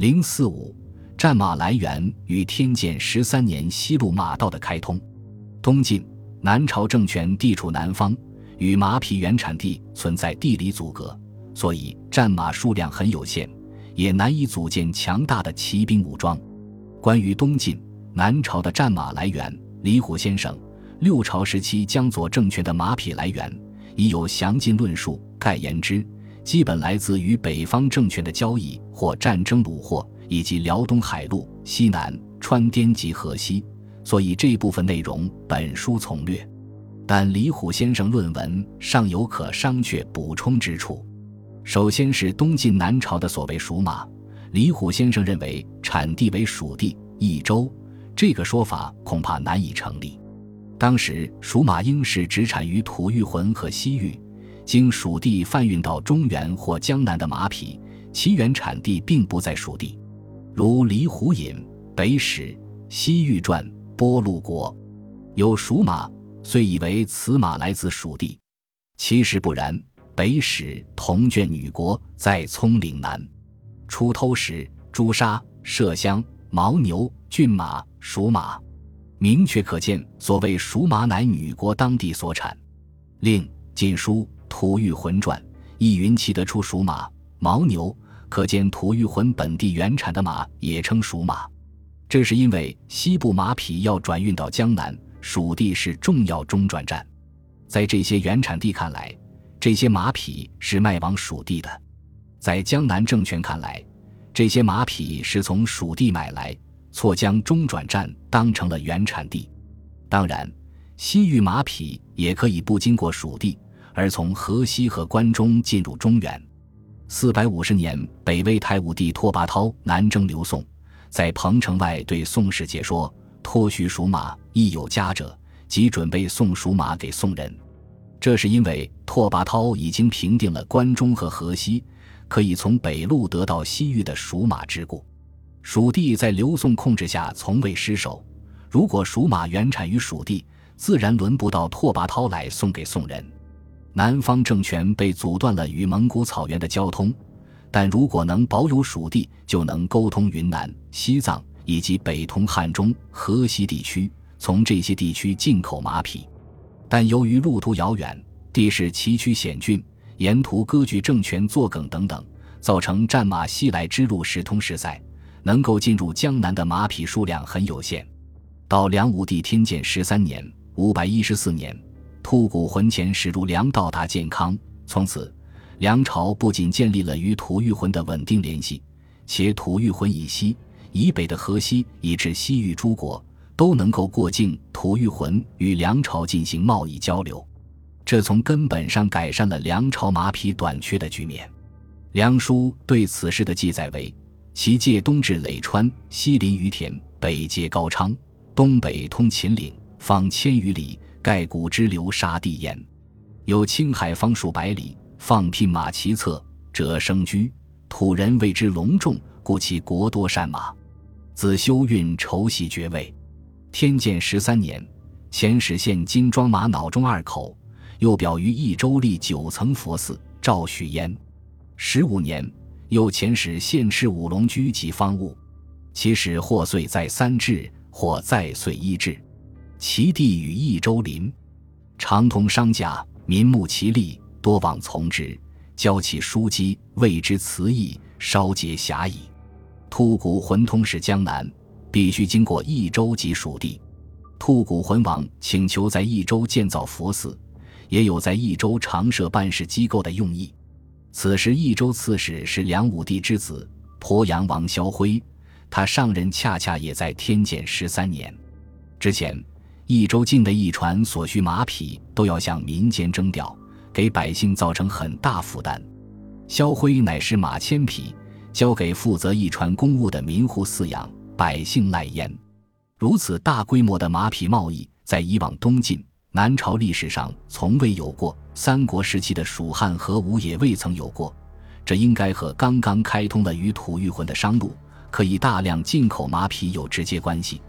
零四五，战马来源于天监十三年西路马道的开通。东晋南朝政权地处南方，与马匹原产地存在地理阻隔，所以战马数量很有限，也难以组建强大的骑兵武装。关于东晋南朝的战马来源，李虎先生《六朝时期江左政权的马匹来源》已有详尽论述。盖言之。基本来自于北方政权的交易或战争虏获，以及辽东海路、西南川滇及河西，所以这部分内容本书从略。但李虎先生论文尚有可商榷补充之处。首先是东晋南朝的所谓蜀马，李虎先生认为产地为蜀地益州，这个说法恐怕难以成立。当时蜀马应是只产于吐谷浑和西域。经蜀地贩运到中原或江南的马匹，其原产地并不在蜀地。如李虎引《北史·西域传》波陆国有蜀马，遂以为此马来自蜀地，其实不然。《北史》同卷女国在葱岭南出偷时，朱砂、麝香、牦牛、骏马、蜀马，明确可见，所谓蜀马乃女国当地所产。另《晋书》。吐谷浑传易云骑得出属马、牦牛，可见吐谷浑本地原产的马也称属马。这是因为西部马匹要转运到江南，蜀地是重要中转站。在这些原产地看来，这些马匹是卖往蜀地的；在江南政权看来，这些马匹是从蜀地买来，错将中转站当成了原产地。当然，西域马匹也可以不经过蜀地。而从河西和关中进入中原。四百五十年，北魏太武帝拓跋焘南征刘宋，在彭城外对宋氏解说：“托许属马，亦有家者，即准备送属马给宋人。”这是因为拓跋焘已经平定了关中和河西，可以从北路得到西域的属马之故。蜀地在刘宋控制下从未失守，如果属马原产于蜀地，自然轮不到拓跋焘来送给宋人。南方政权被阻断了与蒙古草原的交通，但如果能保有蜀地，就能沟通云南、西藏以及北通汉中、河西地区，从这些地区进口马匹。但由于路途遥远，地势崎岖险峻，沿途割据政权作梗等等，造成战马西来之路时通时塞，能够进入江南的马匹数量很有限。到梁武帝天监十三年（五百一十四年）。吐谷浑遣使入梁到达建康，从此，梁朝不仅建立了与吐谷浑的稳定联系，且吐谷浑以西、以北的河西以至西域诸国都能够过境吐谷浑与梁朝进行贸易交流，这从根本上改善了梁朝马匹短缺的局面。梁书对此事的记载为：其界东至诔川，西临于田，北接高昌，东北通秦岭，方千余里。盖古之流沙地焉，有青海方数百里，放聘马其策者生居，土人谓之隆重，故其国多善马。子修运筹袭爵位，天监十三年，遣使献金装马脑中二口，又表于益州立九层佛寺，赵许焉。十五年，又遣使献赤五龙驹及方物，其使或岁在三至，或再岁一至。其地与益州邻，常同商贾，民慕其利，多往从之。交其书机，谓之词义，稍结狭矣。吐谷浑通使江南，必须经过益州及蜀地。吐谷浑王请求在益州建造佛寺，也有在益州常设办事机构的用意。此时益州刺史是梁武帝之子鄱阳王萧辉，他上任恰恰也在天监十三年之前。益州境的驿船所需马匹都要向民间征调，给百姓造成很大负担。萧辉乃是马千匹，交给负责驿船公务的民户饲养，百姓赖焉。如此大规模的马匹贸易，在以往东晋、南朝历史上从未有过，三国时期的蜀汉和吴也未曾有过。这应该和刚刚开通的与吐谷浑的商路，可以大量进口马匹有直接关系。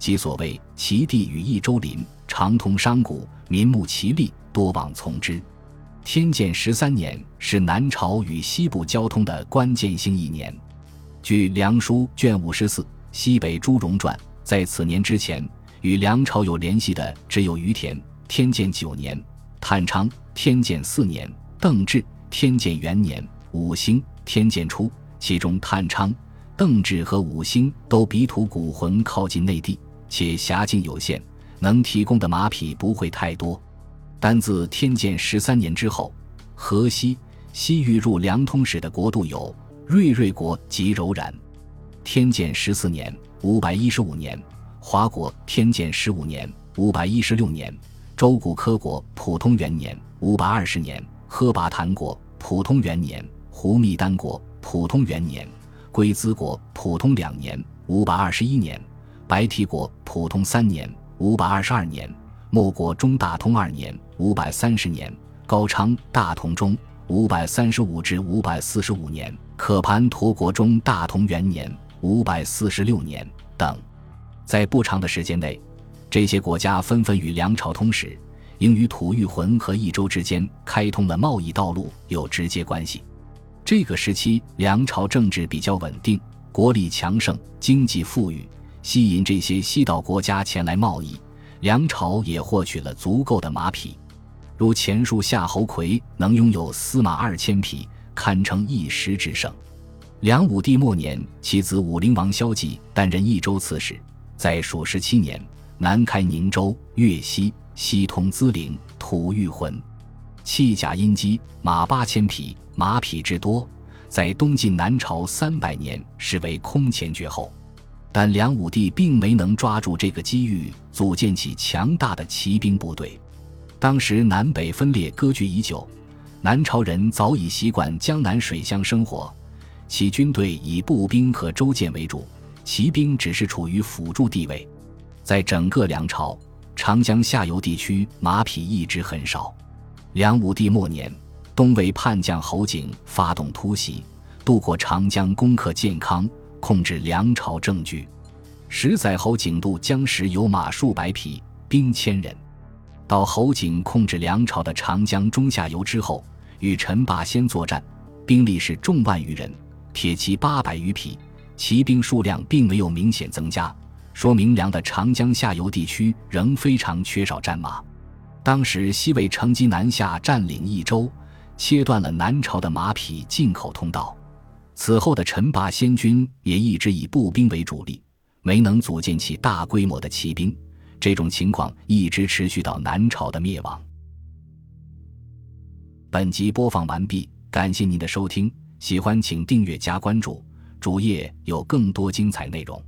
即所谓其地与益州邻，常通商贾，民慕其利，多往从之。天监十三年是南朝与西部交通的关键性一年。据《梁书》卷五十四《西北朱荣传》，在此年之前与梁朝有联系的只有于田（天监九年）、探昌（天监四年）、邓志（天监元年）、五星（天监初）。其中探昌、邓志和五星都比土古浑靠近内地，且辖境有限，能提供的马匹不会太多。单自天监十三年之后，河西、西域入梁通使的国度有瑞瑞国及柔然。天监十四年（五百一十五年），华国天监十五年（五百一十六年），周古科国普通元年（五百二十年），喝拔檀国普通元年，胡密丹国。普通元年，龟兹国普通两年（五百二十一年），白提国普通三年（五百二十二年），莫国中大通二年（五百三十年），高昌大同中（五百三十五至五百四十五年），可盘陀国中大同元年（五百四十六年）等。在不长的时间内，这些国家纷纷与梁朝通使，应与吐谷浑和益州之间开通了贸易道路，有直接关系。这个时期，梁朝政治比较稳定，国力强盛，经济富裕，吸引这些西岛国家前来贸易。梁朝也获取了足够的马匹，如前述夏侯魁能拥有司马二千匹，堪称一时之盛。梁武帝末年，其子武陵王萧纪担任益州刺史，在蜀十七年，南开宁州、越西，西通资陵、吐谷浑。弃甲阴机，马八千匹，马匹之多，在东晋南朝三百年实为空前绝后。但梁武帝并没能抓住这个机遇，组建起强大的骑兵部队。当时南北分裂割据已久，南朝人早已习惯江南水乡生活，其军队以步兵和舟舰为主，骑兵只是处于辅助地位。在整个梁朝，长江下游地区马匹一直很少。梁武帝末年，东魏叛将侯景发动突袭，渡过长江，攻克建康，控制梁朝政局。十载侯景渡江时，有马数百匹，兵千人。到侯景控制梁朝的长江中下游之后，与陈霸先作战，兵力是众万余人，铁骑八百余匹，骑兵数量并没有明显增加，说明梁的长江下游地区仍非常缺少战马。当时西魏乘机南下，占领益州，切断了南朝的马匹进口通道。此后的陈霸先军也一直以步兵为主力，没能组建起大规模的骑兵。这种情况一直持续到南朝的灭亡。本集播放完毕，感谢您的收听，喜欢请订阅加关注，主页有更多精彩内容。